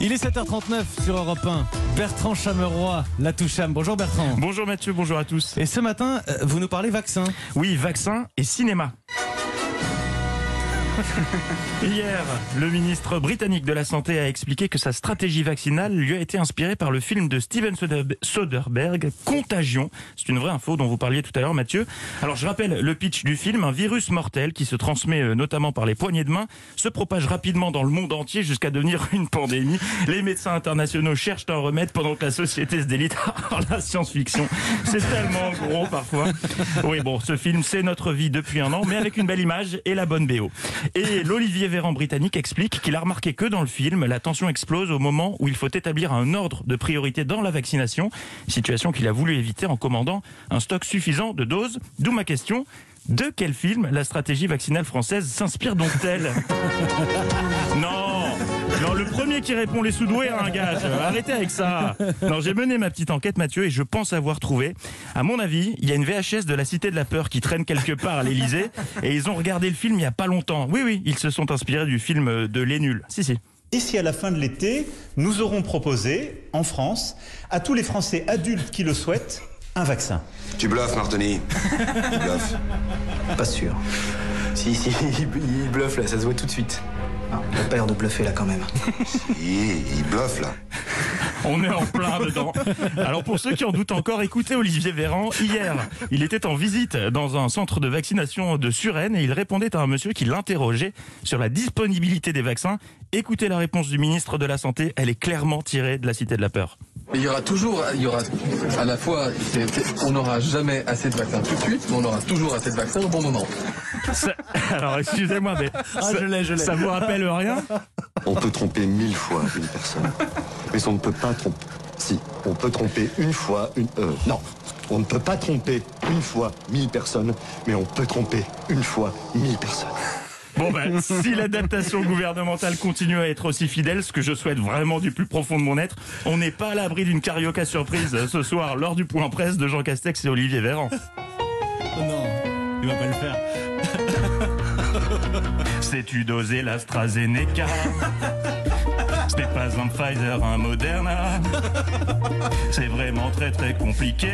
Il est 7h39 sur Europe 1. Bertrand Chameroy, la Toucham. Bonjour Bertrand. Bonjour Mathieu, bonjour à tous. Et ce matin, euh, vous nous parlez vaccin. Oui, vaccin et cinéma. Hier, le ministre britannique de la Santé a expliqué que sa stratégie vaccinale lui a été inspirée par le film de Steven Soderbergh, Contagion. C'est une vraie info dont vous parliez tout à l'heure, Mathieu. Alors, je rappelle le pitch du film. Un virus mortel qui se transmet euh, notamment par les poignées de main se propage rapidement dans le monde entier jusqu'à devenir une pandémie. Les médecins internationaux cherchent un remède pendant que la société se délite par la science-fiction. C'est tellement gros parfois. Oui, bon, ce film, c'est notre vie depuis un an, mais avec une belle image et la bonne BO. Et l'Olivier Véran britannique explique qu'il a remarqué que dans le film, la tension explose au moment où il faut établir un ordre de priorité dans la vaccination, situation qu'il a voulu éviter en commandant un stock suffisant de doses. D'où ma question. De quel film la stratégie vaccinale française s'inspire donc-elle Non Non, le premier qui répond les sous-doués a un gage. Arrêtez avec ça Non, j'ai mené ma petite enquête, Mathieu, et je pense avoir trouvé. À mon avis, il y a une VHS de la Cité de la Peur qui traîne quelque part à l'Elysée, et ils ont regardé le film il y a pas longtemps. Oui, oui, ils se sont inspirés du film de Les Nuls. Si, si. D'ici à la fin de l'été, nous aurons proposé, en France, à tous les Français adultes qui le souhaitent, un vaccin. Tu bluffes, Martoni. tu bluffes. Pas sûr. Si, si, il, il bluffe là, ça se voit tout de suite. Ah, a pas l'air de bluffer là quand même. il bluffe là. On est en plein dedans. Alors pour ceux qui en doutent encore, écoutez Olivier Véran. Hier, il était en visite dans un centre de vaccination de Suresnes et il répondait à un monsieur qui l'interrogeait sur la disponibilité des vaccins. Écoutez la réponse du ministre de la Santé, elle est clairement tirée de la Cité de la Peur. Mais il y aura toujours, il y aura à la fois, on n'aura jamais assez de vaccins tout de suite, mais on aura toujours assez de vaccins au bon moment. Ça, alors excusez-moi, mais Ah, ça, je l'ai, je ça vous rappelle rien? On peut tromper mille fois une personne. Mais on ne peut pas tromper. Si, on peut tromper une fois une. Euh, non. On ne peut pas tromper une fois mille personnes, mais on peut tromper une fois mille personnes. Bon ben, si l'adaptation gouvernementale continue à être aussi fidèle, ce que je souhaite vraiment du plus profond de mon être, on n'est pas à l'abri d'une carioca surprise ce soir lors du point presse de Jean Castex et Olivier Véran. Oh non, il va pas le faire. Sais-tu doser l'AstraZeneca? Pas un Pfizer, un Moderna. C'est vraiment très très compliqué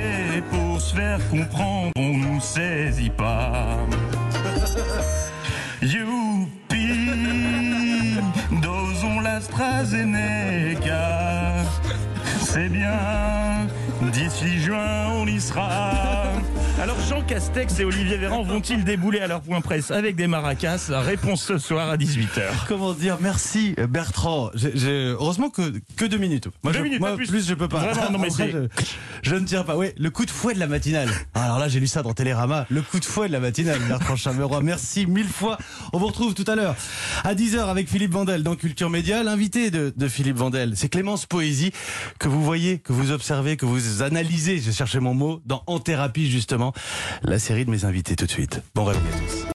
pour se faire comprendre, on nous saisit pas. Youpi, dosons l'AstraZeneca. C'est bien, d'ici juin on y sera. Alors Jean Castex et Olivier Véran vont-ils débouler à leur point presse avec des maracas Réponse ce soir à 18h. Comment dire Merci Bertrand. J'ai- j'ai- Heureusement que, que deux minutes. Moi, Deux je, minutes, moi, pas plus. plus. je peux pas. Vraiment, non, mais Après, c'est- je, je ne tiens pas. Oui, le coup de fouet de la matinale. Alors là, j'ai lu ça dans Télérama. Le coup de fouet de la matinale, Bertrand Chameroy. Merci mille fois. On vous retrouve tout à l'heure à 10h avec Philippe Vandel dans Culture Média. L'invité de, de Philippe Vandel, c'est Clémence Poésie que vous voyez, que vous observez, que vous analysez. J'ai cherché mon mot dans En thérapie justement. La série de mes invités tout de suite. Bon réveil à tous.